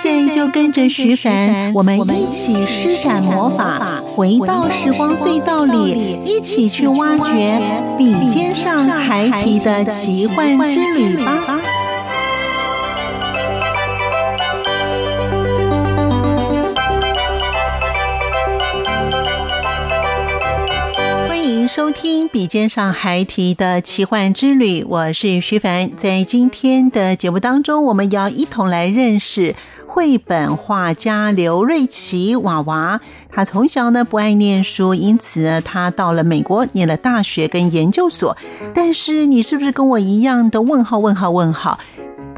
现在就跟着徐凡，我们一起施展魔法，回到时光隧道里，一起去挖掘笔尖上孩提的奇幻之旅吧。欢迎收听《笔尖上孩提的奇幻之旅》，我是徐凡。在今天的节目当中，我们要一同来认识。绘本画家刘瑞奇娃娃，他从小呢不爱念书，因此呢他到了美国念了大学跟研究所。但是你是不是跟我一样的问号问号问号？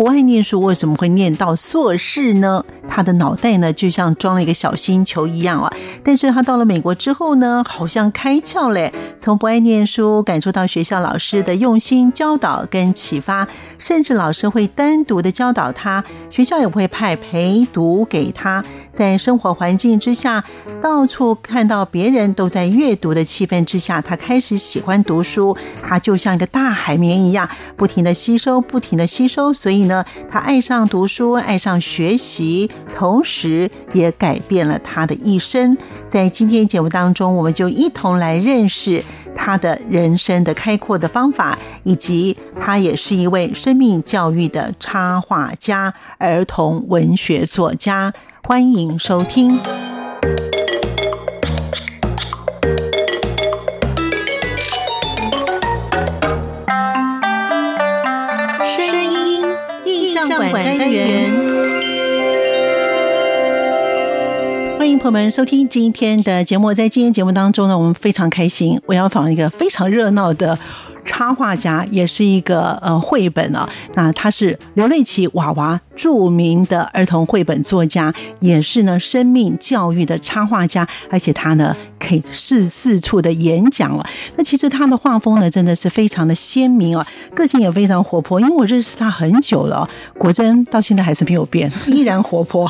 不爱念书，为什么会念到硕士呢？他的脑袋呢，就像装了一个小星球一样啊！但是他到了美国之后呢，好像开窍嘞，从不爱念书，感受到学校老师的用心教导跟启发，甚至老师会单独的教导他，学校也会派陪读给他。在生活环境之下，到处看到别人都在阅读的气氛之下，他开始喜欢读书。他就像一个大海绵一样，不停的吸收，不停的吸收。所以呢，他爱上读书，爱上学习，同时也改变了他的一生。在今天节目当中，我们就一同来认识他的人生的开阔的方法，以及他也是一位生命教育的插画家、儿童文学作家。欢迎收听。声音印象馆单元，欢迎朋友们收听今天的节目。在今天节目当中呢，我们非常开心，我要访一个非常热闹的。插画家也是一个呃绘本啊，那他是刘瑞奇娃娃著名的儿童绘本作家，也是呢生命教育的插画家，而且他呢可以四四处的演讲了。那其实他的画风呢真的是非常的鲜明啊，个性也非常活泼。因为我认识他很久了，果真到现在还是没有变，依然活泼。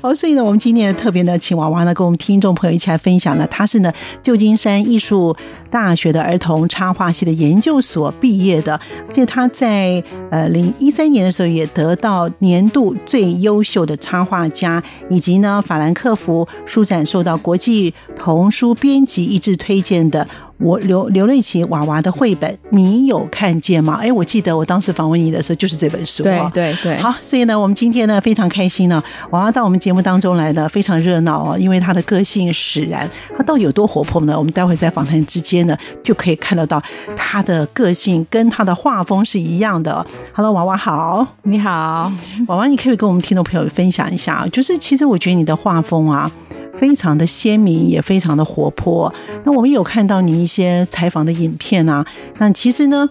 好，所以呢，我们今天特别呢请娃娃呢跟我们听众朋友一起来分享呢，他是呢旧金山艺术大学的儿童插画系的。研究所毕业的，而且他在呃零一三年的时候也得到年度最优秀的插画家，以及呢法兰克福书展受到国际童书编辑一致推荐的。我刘刘瑞琪娃娃的绘本，你有看见吗？哎，我记得我当时访问你的时候，就是这本书。对对对。好，所以呢，我们今天呢非常开心呢，娃娃到我们节目当中来呢非常热闹哦，因为他的个性使然，他到底有多活泼呢？我们待会在访谈之间呢，就可以看得到他的个性跟他的画风是一样的。Hello，娃娃好，你好，娃娃，你可以跟我们听众朋友分享一下，就是其实我觉得你的画风啊。非常的鲜明，也非常的活泼。那我们有看到你一些采访的影片啊。那其实呢，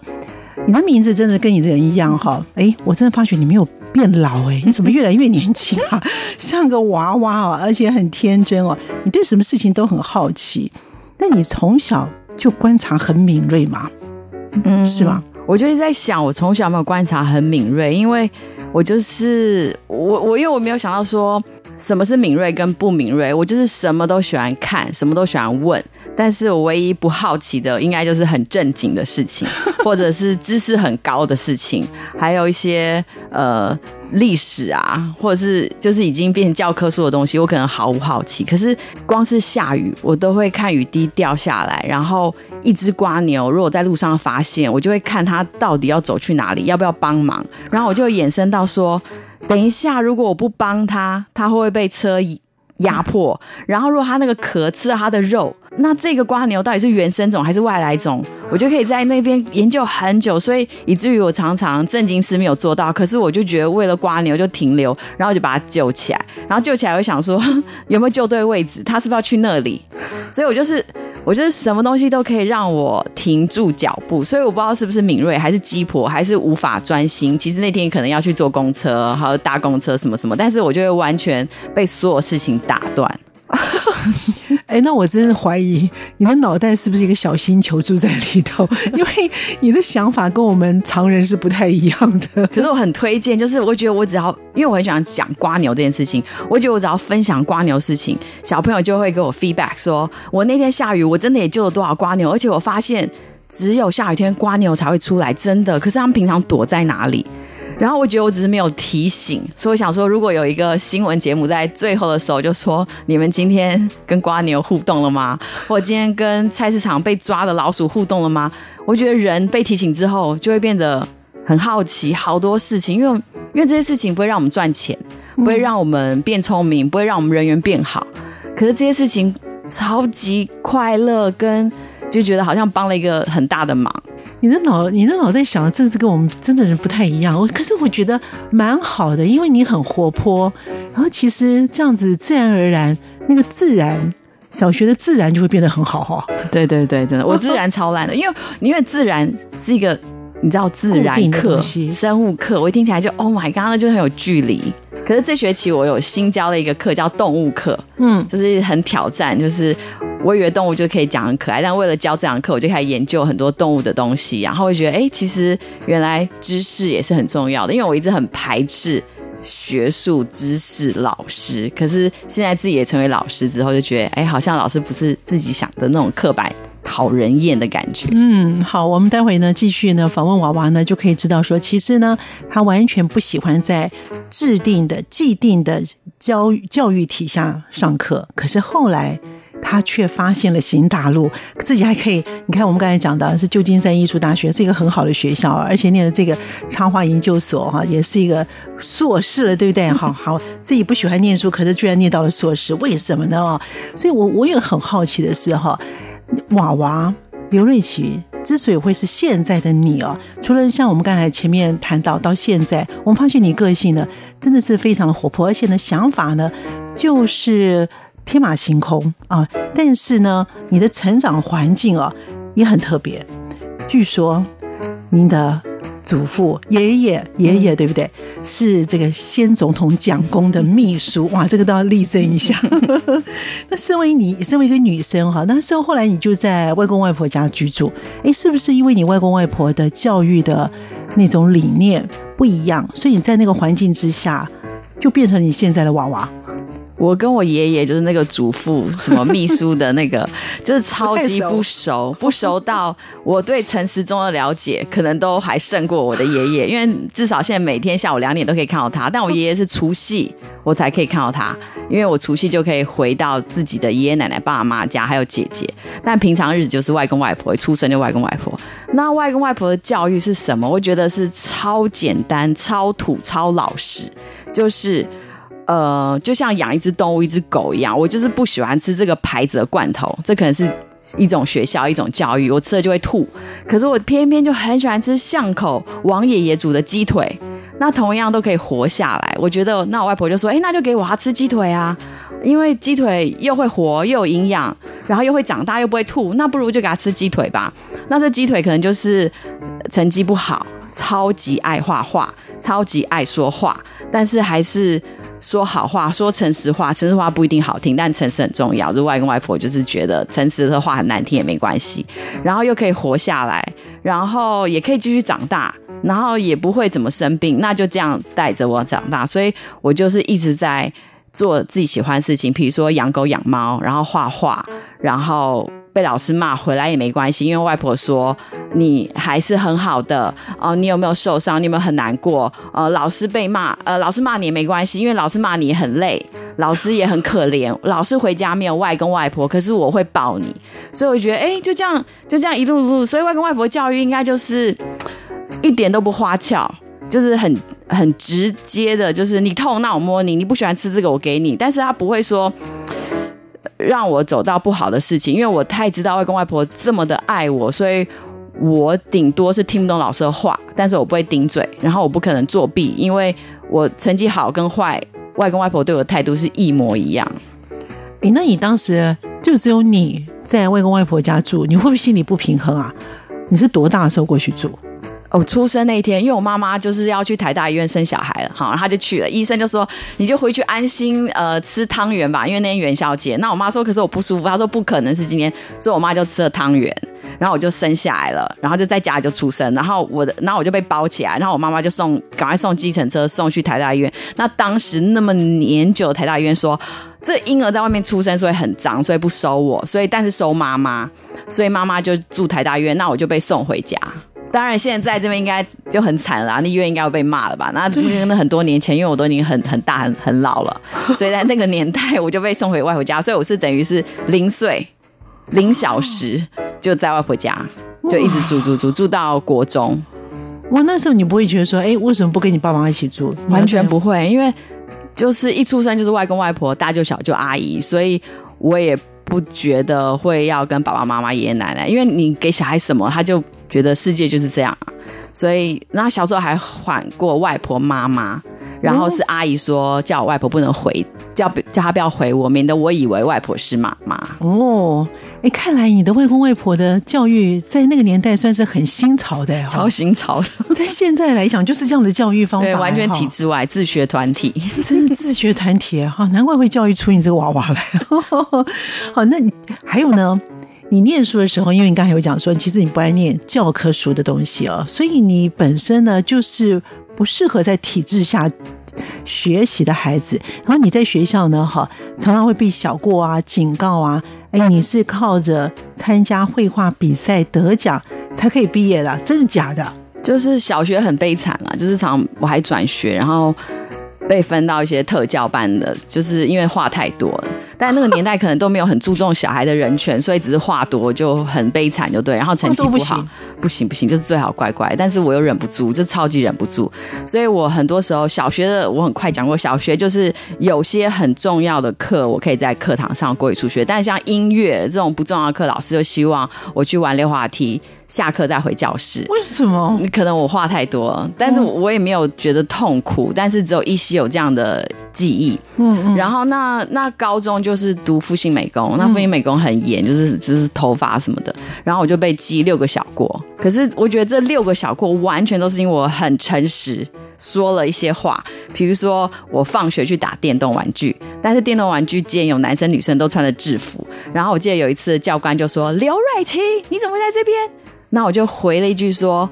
你的名字真的跟你的人一样哈。哎，我真的发觉你没有变老哎，你怎么越来越年轻啊？像个娃娃哦，而且很天真哦。你对什么事情都很好奇。那你从小就观察很敏锐吗？嗯，是吗？我就在想，我从小没有观察很敏锐，因为我就是我我因为我没有想到说。什么是敏锐跟不敏锐？我就是什么都喜欢看，什么都喜欢问，但是我唯一不好奇的，应该就是很正经的事情，或者是知识很高的事情，还有一些呃历史啊，或者是就是已经变成教科书的东西，我可能毫无好奇。可是光是下雨，我都会看雨滴掉下来，然后一只瓜牛如果在路上发现，我就会看它到底要走去哪里，要不要帮忙，然后我就衍生到说。等一下，如果我不帮他，他会不会被车压迫。然后如果他那个壳吃了他的肉，那这个瓜牛到底是原生种还是外来种？我就可以在那边研究很久，所以以至于我常常正经事没有做到，可是我就觉得为了瓜牛就停留，然后就把它救起来，然后救起来我想说有没有救对位置，它是不是要去那里？所以我就是我就是什么东西都可以让我停住脚步，所以我不知道是不是敏锐还是鸡婆还是无法专心。其实那天可能要去坐公车，还有搭公车什么什么，但是我就会完全被所有事情打断。哎，那我真的怀疑你的脑袋是不是一个小星球住在里头？因为你的想法跟我们常人是不太一样的。可是我很推荐，就是我觉得我只要，因为我很喜欢讲瓜牛这件事情，我觉得我只要分享瓜牛事情，小朋友就会给我 feedback，说我那天下雨，我真的也救了多少瓜牛，而且我发现只有下雨天瓜牛才会出来，真的。可是他们平常躲在哪里？然后我觉得我只是没有提醒，所以我想说，如果有一个新闻节目在最后的时候就说你们今天跟瓜牛互动了吗？或今天跟菜市场被抓的老鼠互动了吗？我觉得人被提醒之后就会变得很好奇，好多事情，因为因为这些事情不会让我们赚钱，不会让我们变聪明，不会让我们人缘变好，可是这些事情超级快乐，跟就觉得好像帮了一个很大的忙。你的脑，你的脑袋想的真的是跟我们真的人不太一样。我可是我觉得蛮好的，因为你很活泼，然后其实这样子自然而然，那个自然小学的自然就会变得很好哈。对对对，真的，我自然超烂的，因为因为自然是一个你知道自然课、生物课，我一听起来就 Oh my God，那就很有距离。可是这学期我有新教了一个课，叫动物课，嗯，就是很挑战，就是我以为动物就可以讲很可爱，但为了教这堂课，我就开始研究很多动物的东西，然后会觉得，哎，其实原来知识也是很重要的，因为我一直很排斥学术知识老师，可是现在自己也成为老师之后，就觉得，哎，好像老师不是自己想的那种刻板。讨人厌的感觉。嗯，好，我们待会呢继续呢访问娃娃呢，就可以知道说，其实呢，他完全不喜欢在制定的既定的教教育体下上课，可是后来他却发现了新大陆，自己还可以。你看，我们刚才讲的是旧金山艺术大学是一个很好的学校，而且念的这个插画研究所哈，也是一个硕士了，对不对？好 好，自己不喜欢念书，可是居然念到了硕士，为什么呢？所以我我也很好奇的是哈。娃娃刘瑞琪之所以会是现在的你哦，除了像我们刚才前面谈到，到现在我们发现你个性呢，真的是非常的活泼，而且呢想法呢就是天马行空啊。但是呢，你的成长环境啊也很特别。据说您的。祖父、爷爷、爷爷，对不对？是这个先总统蒋公的秘书，哇，这个都要立正一下。那身为你，身为一个女生哈，那时后来你就在外公外婆家居住，哎，是不是因为你外公外婆的教育的那种理念不一样，所以你在那个环境之下，就变成你现在的娃娃？我跟我爷爷就是那个祖父什么秘书的那个，就是超级不熟，不熟到我对陈时中的了解可能都还胜过我的爷爷，因为至少现在每天下午两点都可以看到他。但我爷爷是除夕我才可以看到他，因为我除夕就可以回到自己的爷爷奶奶、爸妈家，还有姐姐。但平常日子就是外公外婆，出生就外公外婆。那外公外婆的教育是什么？我觉得是超简单、超土、超老实，就是。呃，就像养一只动物，一只狗一样，我就是不喜欢吃这个牌子的罐头，这可能是一种学校一种教育，我吃了就会吐。可是我偏偏就很喜欢吃巷口王爷爷煮的鸡腿，那同样都可以活下来。我觉得，那我外婆就说：“哎，那就给我吃鸡腿啊，因为鸡腿又会活又有营养，然后又会长大又不会吐，那不如就给他吃鸡腿吧。”那这鸡腿可能就是成绩不好，超级爱画画，超级爱说话，但是还是。说好话，说诚实话，诚实话不一定好听，但诚实很重要。就外公外婆就是觉得诚实的话很难听也没关系，然后又可以活下来，然后也可以继续长大，然后也不会怎么生病，那就这样带着我长大。所以我就是一直在做自己喜欢的事情，比如说养狗养猫，然后画画，然后。被老师骂回来也没关系，因为外婆说你还是很好的哦。你有没有受伤？你有没有很难过？呃，老师被骂，呃，老师骂你也没关系，因为老师骂你很累，老师也很可怜。老师回家没有外公外婆，可是我会抱你，所以我觉得，哎，就这样，就这样一路路。所以外公外婆教育应该就是一点都不花俏，就是很很直接的，就是你痛那我摸你，你不喜欢吃这个我给你，但是他不会说让我走到不好的事情，因为我太知道外公外婆这么的爱我，所以我顶多是听不懂老师的话，但是我不会顶嘴，然后我不可能作弊，因为我成绩好跟坏，外公外婆对我的态度是一模一样。哎，那你当时就只有你在外公外婆家住，你会不会心里不平衡啊？你是多大的时候过去住？哦，出生那一天，因为我妈妈就是要去台大医院生小孩了，好，她就去了。医生就说：“你就回去安心呃吃汤圆吧，因为那天元宵节。”那我妈说：“可是我不舒服。”她说：“不可能是今天。”所以我妈就吃了汤圆，然后我就生下来了，然后就在家里就出生，然后我的，然后我就被包起来，然后我妈妈就送赶快送计程车送去台大医院。那当时那么年久，台大医院说这婴儿在外面出生，所以很脏，所以不收我，所以但是收妈妈，所以妈妈就住台大医院，那我就被送回家。当然，现在这边应该就很惨了，那医院应该要被骂了吧？那那很多年前，因为我都已经很很大很很老了，所以在那个年代我就被送回外婆家，所以我是等于是零岁零小时就在外婆家，就一直住住住住到国中。哇，那时候你不会觉得说，哎，为什么不跟你爸妈一起住？完全不会，因为就是一出生就是外公外婆，大舅小舅阿姨，所以我也。不觉得会要跟爸爸妈妈、爷爷奶奶，因为你给小孩什么，他就觉得世界就是这样。所以，那小时候还喊过外婆妈妈，然后是阿姨说叫我外婆不能回，叫叫她不要回我，免得我以为外婆是妈妈。哦，哎，看来你的外公外婆的教育在那个年代算是很新潮的，超新潮的。在现在来讲，就是这样的教育方法，完全体制外自学团体，真是自学团体哈，难怪会教育出你这个娃娃来。好，那还有呢？你念书的时候，因为你刚才有讲说，其实你不爱念教科书的东西哦，所以你本身呢就是不适合在体制下学习的孩子。然后你在学校呢，哈，常常会被小过啊、警告啊。哎，你是靠着参加绘画比赛得奖才可以毕业的，真的假的？就是小学很悲惨了，就是常我还转学，然后被分到一些特教班的，就是因为话太多了。但那个年代可能都没有很注重小孩的人权，所以只是话多就很悲惨，就对。然后成绩不好，不行不行，就是最好乖乖。但是我又忍不住，就超级忍不住。所以我很多时候小学的我很快讲过，小学就是有些很重要的课，我可以在课堂上过去数学。但是像音乐这种不重要的课，老师就希望我去玩溜滑梯，下课再回教室。为什么？可能我话太多，但是我也没有觉得痛苦，但是只有依稀有这样的记忆。嗯嗯。然后那那高中就。就是读复兴美工，那复兴美工很严，就是就是头发什么的，然后我就被记六个小过。可是我觉得这六个小过完全都是因为我很诚实，说了一些话，比如说我放学去打电动玩具，但是电动玩具间有男生女生都穿着制服，然后我记得有一次教官就说刘瑞琪你怎么会在这边？那我就回了一句说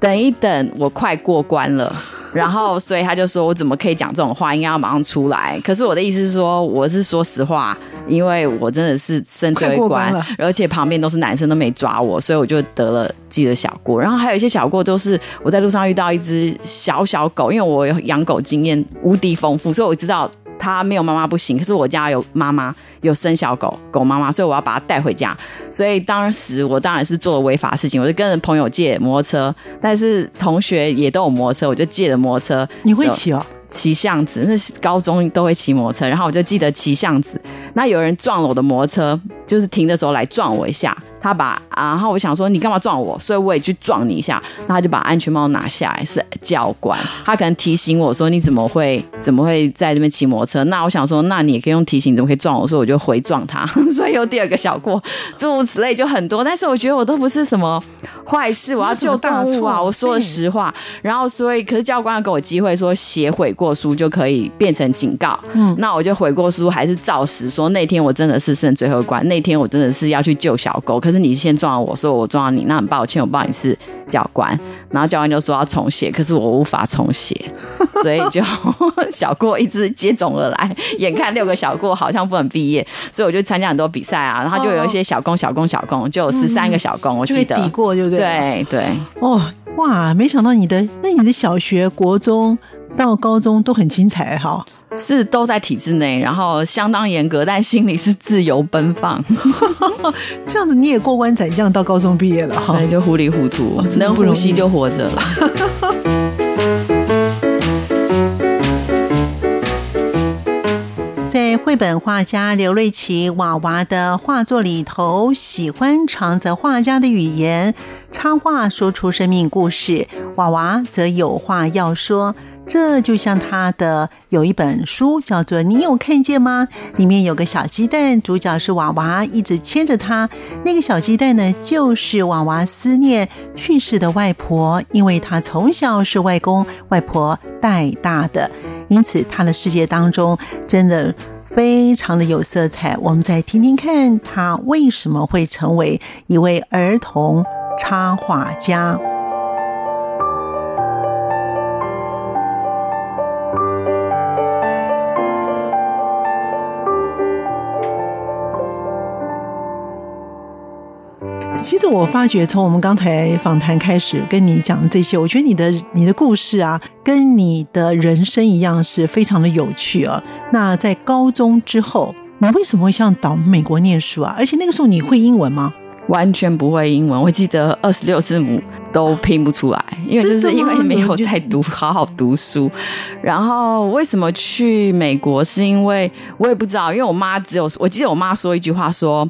等一等，我快过关了。然后，所以他就说：“我怎么可以讲这种话？应该要马上出来。”可是我的意思是说，我是说实话，因为我真的是升最后一关，而且旁边都是男生都没抓我，所以我就得了记了小过。然后还有一些小过都是我在路上遇到一只小小狗，因为我有养狗经验无敌丰富，所以我知道。他没有妈妈不行，可是我家有妈妈，有生小狗狗妈妈，所以我要把它带回家。所以当时我当然是做了违法事情，我就跟朋友借摩托车，但是同学也都有摩托车，我就借了摩托车。你会骑哦？骑巷子，那是高中都会骑摩托车，然后我就记得骑巷子，那有人撞了我的摩托车，就是停的时候来撞我一下。他把啊，然后我想说你干嘛撞我，所以我也去撞你一下。那他就把安全帽拿下来，是教官，他可能提醒我说你怎么会怎么会在这边骑摩托车？那我想说，那你也可以用提醒，怎么可以撞我？所以我就回撞他，所以有第二个小过，诸如此类就很多。但是我觉得我都不是什么坏事，我要救动物啊，我说了实话。然后所以，可是教官要给我机会说写悔过书就可以变成警告。嗯，那我就悔过书还是照实说，那天我真的是剩最后一关，那天我真的是要去救小狗，可。是你先撞了我，说我撞到你，那很抱歉，我不知道你是教官。然后教官就说要重写，可是我无法重写，所以就小过一直接踵而来。眼看六个小过好像不能毕业，所以我就参加很多比赛啊，然后就有一些小工、小工、小工，就有十三个小功，我记得比过，对不对？对对。哦哇，没想到你的那你的小学、国中到高中都很精彩哈，是都在体制内，然后相当严格，但心里是自由奔放。这样子你也过关斩将到高中毕业了哈，就糊里糊涂，哦、能呼吸就活着了。在绘本画家刘瑞琪娃娃的画作里头，喜欢藏着画家的语言，插画说出生命故事。娃娃则有话要说。这就像他的有一本书叫做《你有看见吗》？里面有个小鸡蛋，主角是娃娃，一直牵着他。那个小鸡蛋呢，就是娃娃思念去世的外婆，因为他从小是外公外婆带大的，因此他的世界当中真的非常的有色彩。我们再听听看，他为什么会成为一位儿童插画家。其实我发觉，从我们刚才访谈开始跟你讲的这些，我觉得你的你的故事啊，跟你的人生一样，是非常的有趣啊。那在高中之后，你为什么会想到美国念书啊？而且那个时候你会英文吗？完全不会英文，我记得二十六字母都拼不出来，因为就是因为没有在读 好好读书。然后为什么去美国？是因为我也不知道，因为我妈只有我记得我妈说一句话说。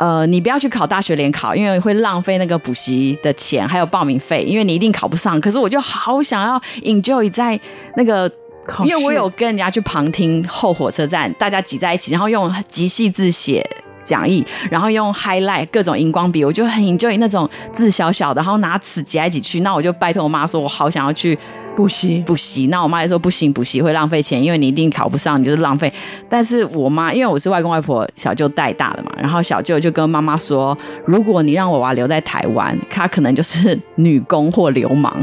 呃，你不要去考大学联考，因为会浪费那个补习的钱，还有报名费，因为你一定考不上。可是我就好想要 enjoy 在那个，因为我有跟人家去旁听后火车站，大家挤在一起，然后用极细字写讲义，然后用 highlight 各种荧光笔，我就很 enjoy 那种字小小的，然后拿尺挤来挤去。那我就拜托我妈说，我好想要去。补习补习，那我妈就说不行，补习会浪费钱，因为你一定考不上，你就是浪费。但是我妈，因为我是外公外婆小舅带大的嘛，然后小舅就跟妈妈说，如果你让我娃留在台湾，她可能就是女工或流氓，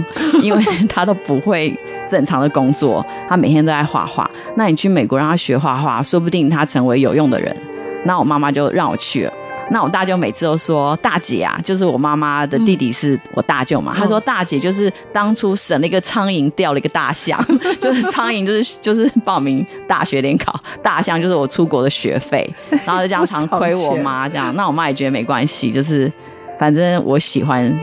因为她都不会正常的工作，她每天都在画画。那你去美国让她学画画，说不定她成为有用的人。那我妈妈就让我去了。那我大舅每次都说大姐啊，就是我妈妈的弟弟是我大舅嘛。他说大姐就是当初省了一个苍蝇，掉了一个大象，就是苍蝇就是就是报名大学联考，大象就是我出国的学费，然后就这样常亏我妈 这样。那我妈也觉得没关系，就是反正我喜欢。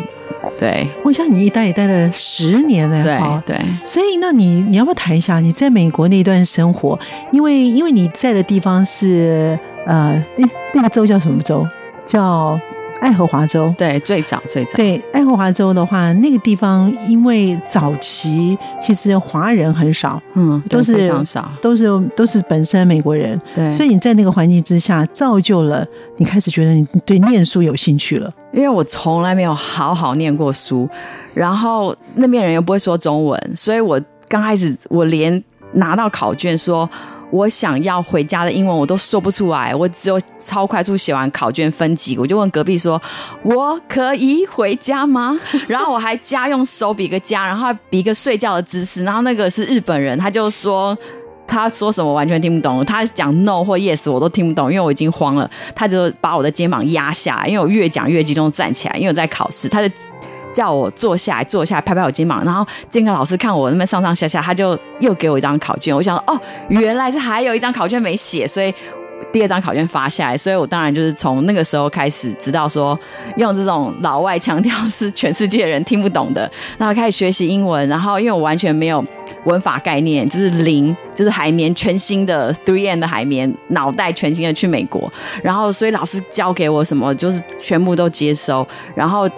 对，我想你一待也待了十年了，对对。所以那你你要不要谈一下你在美国那段生活？因为因为你在的地方是。呃，那那个州叫什么州？叫爱荷华州。对，最早最早。对，爱荷华州的话，那个地方因为早期其实华人很少，嗯，都是非常少，都是都是本身美国人。对，所以你在那个环境之下，造就了你开始觉得你对念书有兴趣了。因为我从来没有好好念过书，然后那边人又不会说中文，所以我刚开始我连拿到考卷说。我想要回家的英文我都说不出来，我只有超快速写完考卷分级，我就问隔壁说：“我可以回家吗？” 然后我还加用手比个加，然后比个睡觉的姿势，然后那个是日本人，他就说他说什么完全听不懂，他讲 no 或 yes 我都听不懂，因为我已经慌了，他就把我的肩膀压下，因为我越讲越激动，站起来，因为我在考试，他就。叫我坐下来，坐下来，拍拍我肩膀，然后监考老师看我那边上上下下，他就又给我一张考卷。我想，哦，原来是还有一张考卷没写，所以第二张考卷发下来。所以我当然就是从那个时候开始知道说，用这种老外腔调是全世界人听不懂的，然后开始学习英文。然后因为我完全没有文法概念，就是零，就是海绵全新的 three n 的海绵，脑袋全新的去美国，然后所以老师教给我什么，就是全部都接收，然后。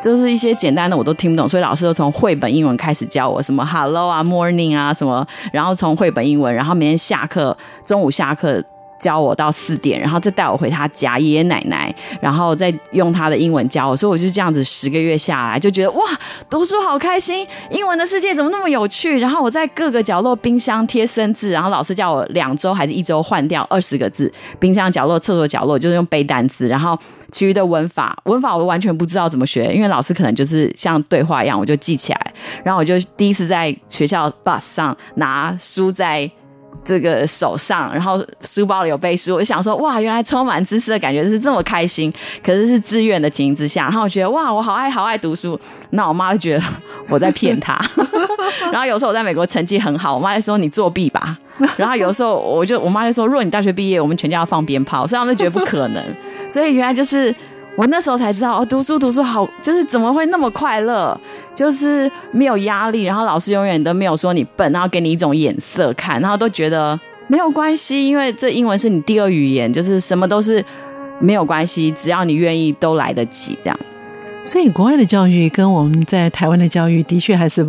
就是一些简单的我都听不懂，所以老师就从绘本英文开始教我什么 hello 啊 morning 啊什么，然后从绘本英文，然后每天下课中午下课。教我到四点，然后再带我回他家爷爷奶奶，然后再用他的英文教我，所以我就这样子十个月下来，就觉得哇，读书好开心，英文的世界怎么那么有趣？然后我在各个角落冰箱贴生字，然后老师叫我两周还是一周换掉 二十个字，冰箱角落、厕所角落就是用背单词，然后其余的文法文法我完全不知道怎么学，因为老师可能就是像对话一样，我就记起来，然后我就第一次在学校 bus 上拿书在。这个手上，然后书包里有背书，我就想说，哇，原来充满知识的感觉是这么开心。可是是自愿的情形之下，然后我觉得，哇，我好爱好爱读书。那我妈就觉得 我在骗她。然后有时候我在美国成绩很好，我妈就说你作弊吧。然后有时候我就我妈就说，如果你大学毕业，我们全家要放鞭炮。所以他们就觉得不可能。所以原来就是。我那时候才知道哦，读书读书好，就是怎么会那么快乐？就是没有压力，然后老师永远都没有说你笨，然后给你一种眼色看，然后都觉得没有关系，因为这英文是你第二语言，就是什么都是没有关系，只要你愿意，都来得及这样子。所以国外的教育跟我们在台湾的教育的确还是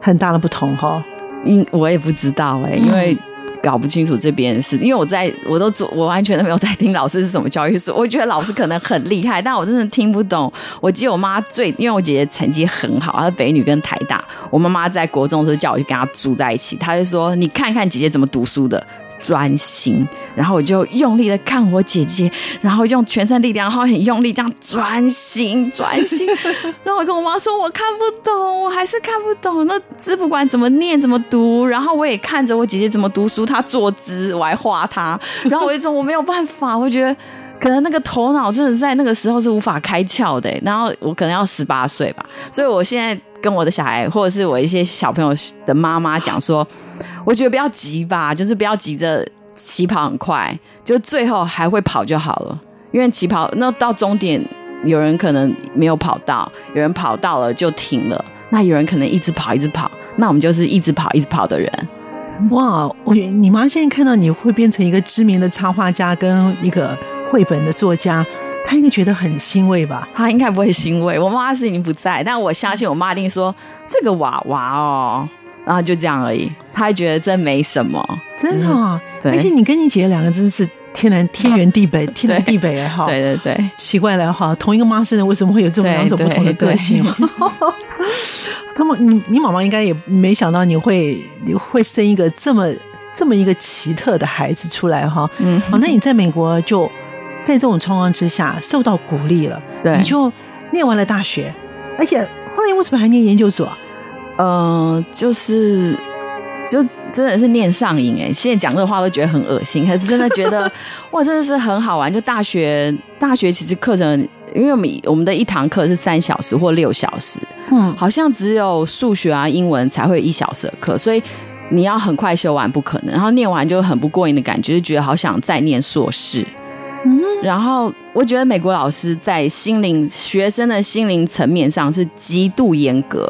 很大的不同哈。嗯，我也不知道哎，因为。搞不清楚这边是，因为我在我都做，我完全都没有在听老师是什么教育书。我觉得老师可能很厉害，但我真的听不懂。我记得我妈最，因为我姐姐成绩很好，她北女跟台大。我妈妈在国中的时候叫我去跟她住在一起，她就说：“你看看姐姐怎么读书的。”专心，然后我就用力的看我姐姐，然后用全身力量，然后很用力这样专心专心。然后我跟我妈说，我看不懂，我还是看不懂。那字不管怎么念怎么读，然后我也看着我姐姐怎么读书，她坐姿我还画她。然后我就说我没有办法，我觉得可能那个头脑真的在那个时候是无法开窍的。然后我可能要十八岁吧，所以我现在跟我的小孩或者是我一些小朋友的妈妈讲说。我觉得不要急吧，就是不要急着起跑很快，就最后还会跑就好了。因为起跑那到终点，有人可能没有跑到，有人跑到了就停了，那有人可能一直跑一直跑，那我们就是一直跑一直跑的人。哇，我觉得你妈现在看到你会变成一个知名的插画家跟一个绘本的作家，她应该觉得很欣慰吧？他应该不会欣慰，我妈妈是已经不在，但我相信我妈一定说这个娃娃哦。然后就这样而已，他还觉得这没什么，真的。而且你跟你姐两个真是天南天圆地北，天南地北哎哈。对对对，奇怪了哈，同一个妈生的，为什么会有这种两种不同的个性？他们，你你妈妈应该也没想到你会你会生一个这么这么一个奇特的孩子出来哈。嗯，好，那你在美国就在这种状况之下受到鼓励了，对，你就念完了大学，而且后来为什么还念研究所？呃，就是，就真的是念上瘾哎！现在讲这话都觉得很恶心，还是真的觉得 哇，真的是很好玩。就大学，大学其实课程，因为我们我们的一堂课是三小时或六小时，嗯，好像只有数学啊、英文才会一小时的课，所以你要很快修完不可能。然后念完就很不过瘾的感觉，就觉得好想再念硕士。然后我觉得美国老师在心灵学生的心灵层面上是极度严格，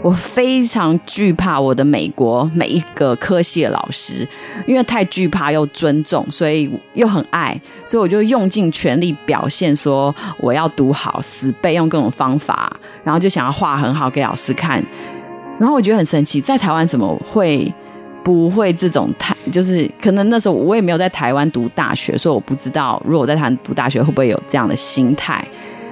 我非常惧怕我的美国每一个科系的老师，因为太惧怕又尊重，所以又很爱，所以我就用尽全力表现说我要读好，死背用各种方法，然后就想要画很好给老师看，然后我觉得很神奇，在台湾怎么会？不会这种太，就是可能那时候我也没有在台湾读大学，所以我不知道如果我在台湾读大学会不会有这样的心态。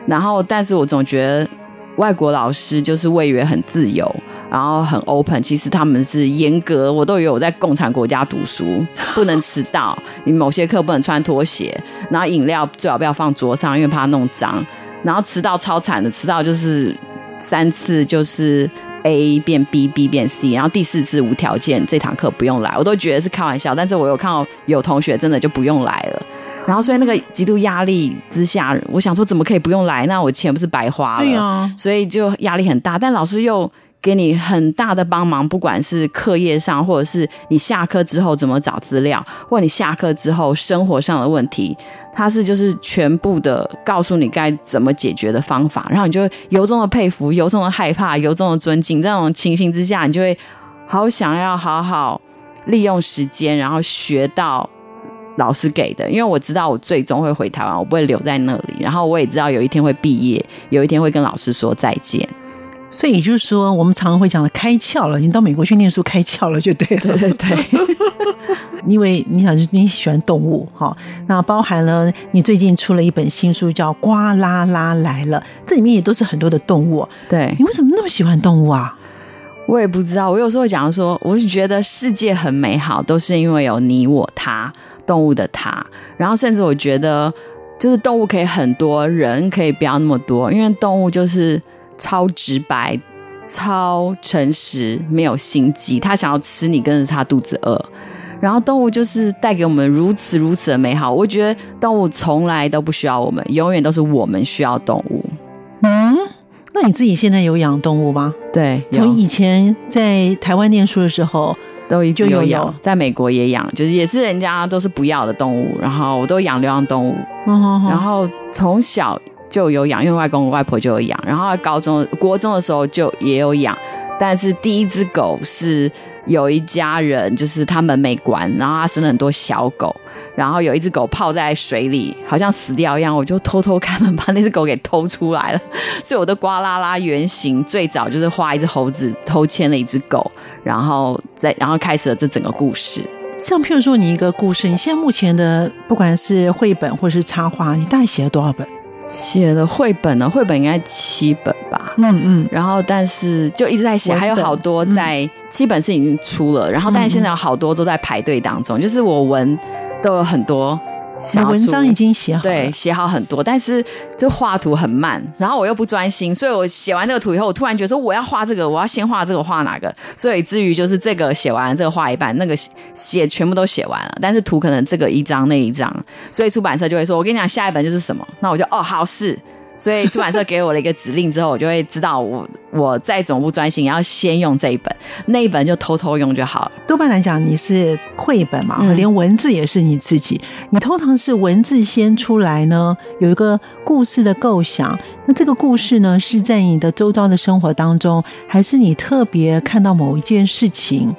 然后，但是我总觉得外国老师就是位于很自由，然后很 open。其实他们是严格，我都以为我在共产国家读书，不能迟到，你某些课不能穿拖鞋，然后饮料最好不要放桌上，因为怕弄脏。然后迟到超惨的，迟到就是三次就是。A 变 B，B 变 C，然后第四次无条件这堂课不用来，我都觉得是开玩笑。但是我有看到有同学真的就不用来了，然后所以那个极度压力之下，我想说怎么可以不用来？那我钱不是白花了？对啊，所以就压力很大。但老师又。给你很大的帮忙，不管是课业上，或者是你下课之后怎么找资料，或你下课之后生活上的问题，他是就是全部的告诉你该怎么解决的方法，然后你就由衷的佩服，由衷的害怕，由衷的尊敬。这种情形之下，你就会好想要好好利用时间，然后学到老师给的。因为我知道我最终会回台湾，我不会留在那里。然后我也知道有一天会毕业，有一天会跟老师说再见。所以也就是说，我们常常会讲的开窍了。你到美国去念书，开窍了就对了。对对对，因为你想，你喜欢动物哈，那包含了你最近出了一本新书，叫《呱啦啦来了》，这里面也都是很多的动物。对你为什么那么喜欢动物啊？我也不知道。我有时候讲说，我是觉得世界很美好，都是因为有你、我、他，动物的他。然后甚至我觉得，就是动物可以很多，人可以不要那么多，因为动物就是。超直白，超诚实，没有心机。他想要吃你，跟着他肚子饿。然后动物就是带给我们如此如此的美好。我觉得动物从来都不需要我们，永远都是我们需要动物。嗯，那你自己现在有养动物吗？对，从以前在台湾念书的时候都已经有养，在美国也养，就是也是人家都是不要的动物，然后我都养流浪动物。然后从小。就有养，因为外公外婆就有养，然后高中、国中的时候就也有养，但是第一只狗是有一家人就是他门没关，然后他生了很多小狗，然后有一只狗泡在水里，好像死掉一样，我就偷偷开门把那只狗给偷出来了。所以我的瓜拉拉原型最早就是画一只猴子偷牵了一只狗，然后再然后开始了这整个故事。像譬如说你一个故事，你现在目前的不管是绘本或是插画，你大概写了多少本？写的绘本呢，绘本应该七本吧。嗯嗯，然后但是就一直在写，还有好多在七本是已经出了，然后但是现在有好多都在排队当中，就是我文都有很多。文章已经写好，对，写好很多，但是这画图很慢，然后我又不专心，所以我写完这个图以后，我突然觉得说我要画这个，我要先画这个，画哪个？所以至于就是这个写完，这个画一半，那个写全部都写完了，但是图可能这个一张那一张，所以出版社就会说，我跟你讲，下一本就是什么？那我就哦，好是。所以出版社给我了一个指令之后，我就会知道我我在总部专心，要先用这一本，那一本就偷偷用就好了。多半来讲，你是绘本嘛，连文字也是你自己。你通常是文字先出来呢，有一个故事的构想。那这个故事呢，是在你的周遭的生活当中，还是你特别看到某一件事情，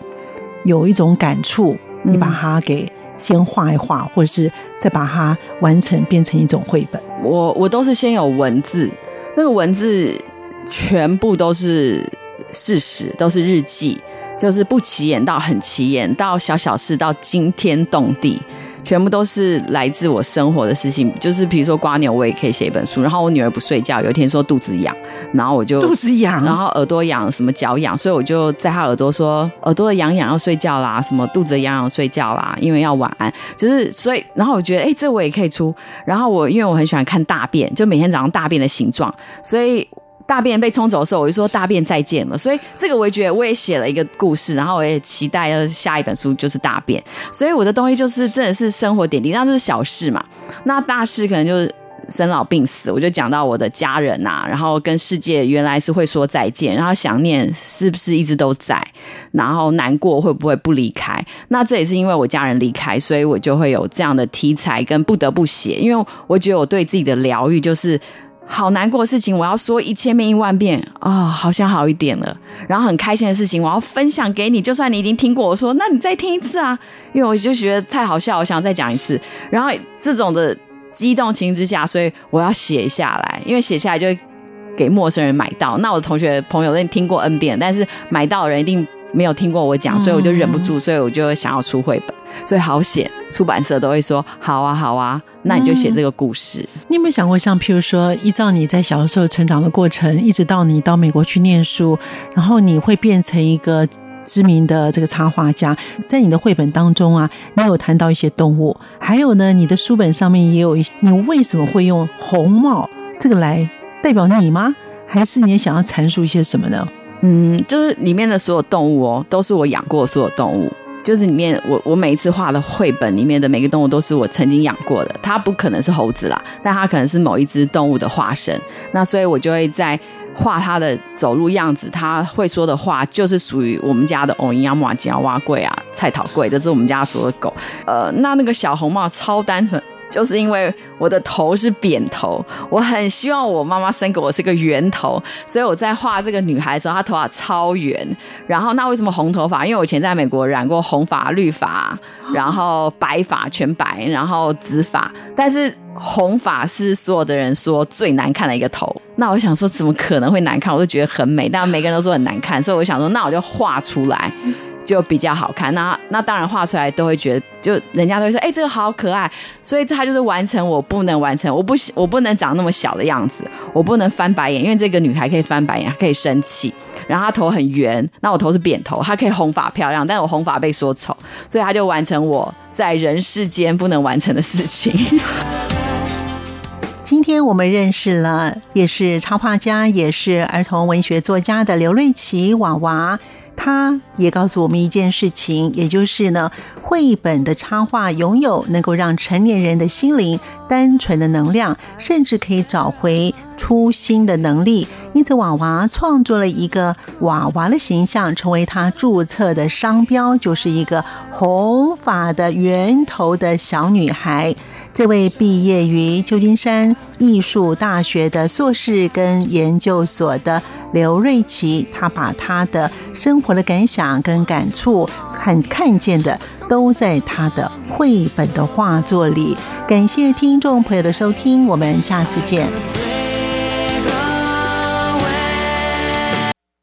有一种感触，你把它给。先画一画，或者是再把它完成，变成一种绘本。我我都是先有文字，那个文字全部都是事实，都是日记，就是不起眼到很起眼，到小小事到惊天动地。全部都是来自我生活的事情，就是比如说瓜牛，我也可以写一本书。然后我女儿不睡觉，有一天说肚子痒，然后我就肚子痒，然后耳朵痒，什么脚痒，所以我就在她耳朵说耳朵的痒痒要睡觉啦，什么肚子痒痒睡觉啦，因为要晚安。就是所以，然后我觉得哎，这我也可以出。然后我因为我很喜欢看大便，就每天早上大便的形状，所以。大便被冲走的时候，我就说大便再见了。所以这个我也觉得，我也写了一个故事，然后我也期待要下一本书就是大便。所以我的东西就是真的是生活点滴，那这是小事嘛。那大事可能就是生老病死，我就讲到我的家人呐，然后跟世界原来是会说再见，然后想念是不是一直都在，然后难过会不会不离开？那这也是因为我家人离开，所以我就会有这样的题材跟不得不写，因为我觉得我对自己的疗愈就是。好难过的事情，我要说一千遍一万遍啊，好像好一点了。然后很开心的事情，我要分享给你，就算你已经听过，我说那你再听一次啊，因为我就觉得太好笑，我想再讲一次。然后这种的激动情之下，所以我要写下来，因为写下来就会给陌生人买到。那我的同学朋友，你听过 N 遍，但是买到的人一定。没有听过我讲，所以我就忍不住，所以我就想要出绘本，所以好写。出版社都会说好啊，好啊，那你就写这个故事。你有没有想过，像譬如说，依照你在小的时候成长的过程，一直到你到美国去念书，然后你会变成一个知名的这个插画家，在你的绘本当中啊，你有谈到一些动物，还有呢，你的书本上面也有一些，你为什么会用红帽这个来代表你吗？还是你想要阐述一些什么呢？嗯，就是里面的所有动物哦，都是我养过所有动物。就是里面我我每一次画的绘本里面的每个动物都是我曾经养过的。它不可能是猴子啦，但它可能是某一只动物的化身。那所以我就会在画它的走路样子，它会说的话就是属于我们家的欧尼亚马吉奥瓦贵啊、菜桃贵，这是我们家所有的狗。呃，那那个小红帽超单纯。就是因为我的头是扁头，我很希望我妈妈生给我是个圆头，所以我在画这个女孩的时候，她头发超圆。然后那为什么红头发？因为我以前在美国染过红发、绿发，然后白发全白，然后紫发。但是红发是所有的人说最难看的一个头。那我想说，怎么可能会难看？我就觉得很美，但每个人都说很难看，所以我想说，那我就画出来。就比较好看，那那当然画出来都会觉得，就人家都会说，哎，这个好可爱，所以这它就是完成我不能完成，我不我不能长那么小的样子，我不能翻白眼，因为这个女孩可以翻白眼，可以生气，然后她头很圆，那我头是扁头，她可以红发漂亮，但我红发被说丑，所以她就完成我在人世间不能完成的事情。今天我们认识了，也是插画家，也是儿童文学作家的刘瑞琪娃娃。他也告诉我们一件事情，也就是呢，绘本的插画拥有能够让成年人的心灵单纯的能量，甚至可以找回初心的能力。因此，娃娃创作了一个娃娃的形象，成为他注册的商标，就是一个红发的圆头的小女孩。这位毕业于旧金山艺术大学的硕士跟研究所的刘瑞琪，他把他的生活的感想跟感触，很看见的都在他的绘本的画作里。感谢听众朋友的收听，我们下次见。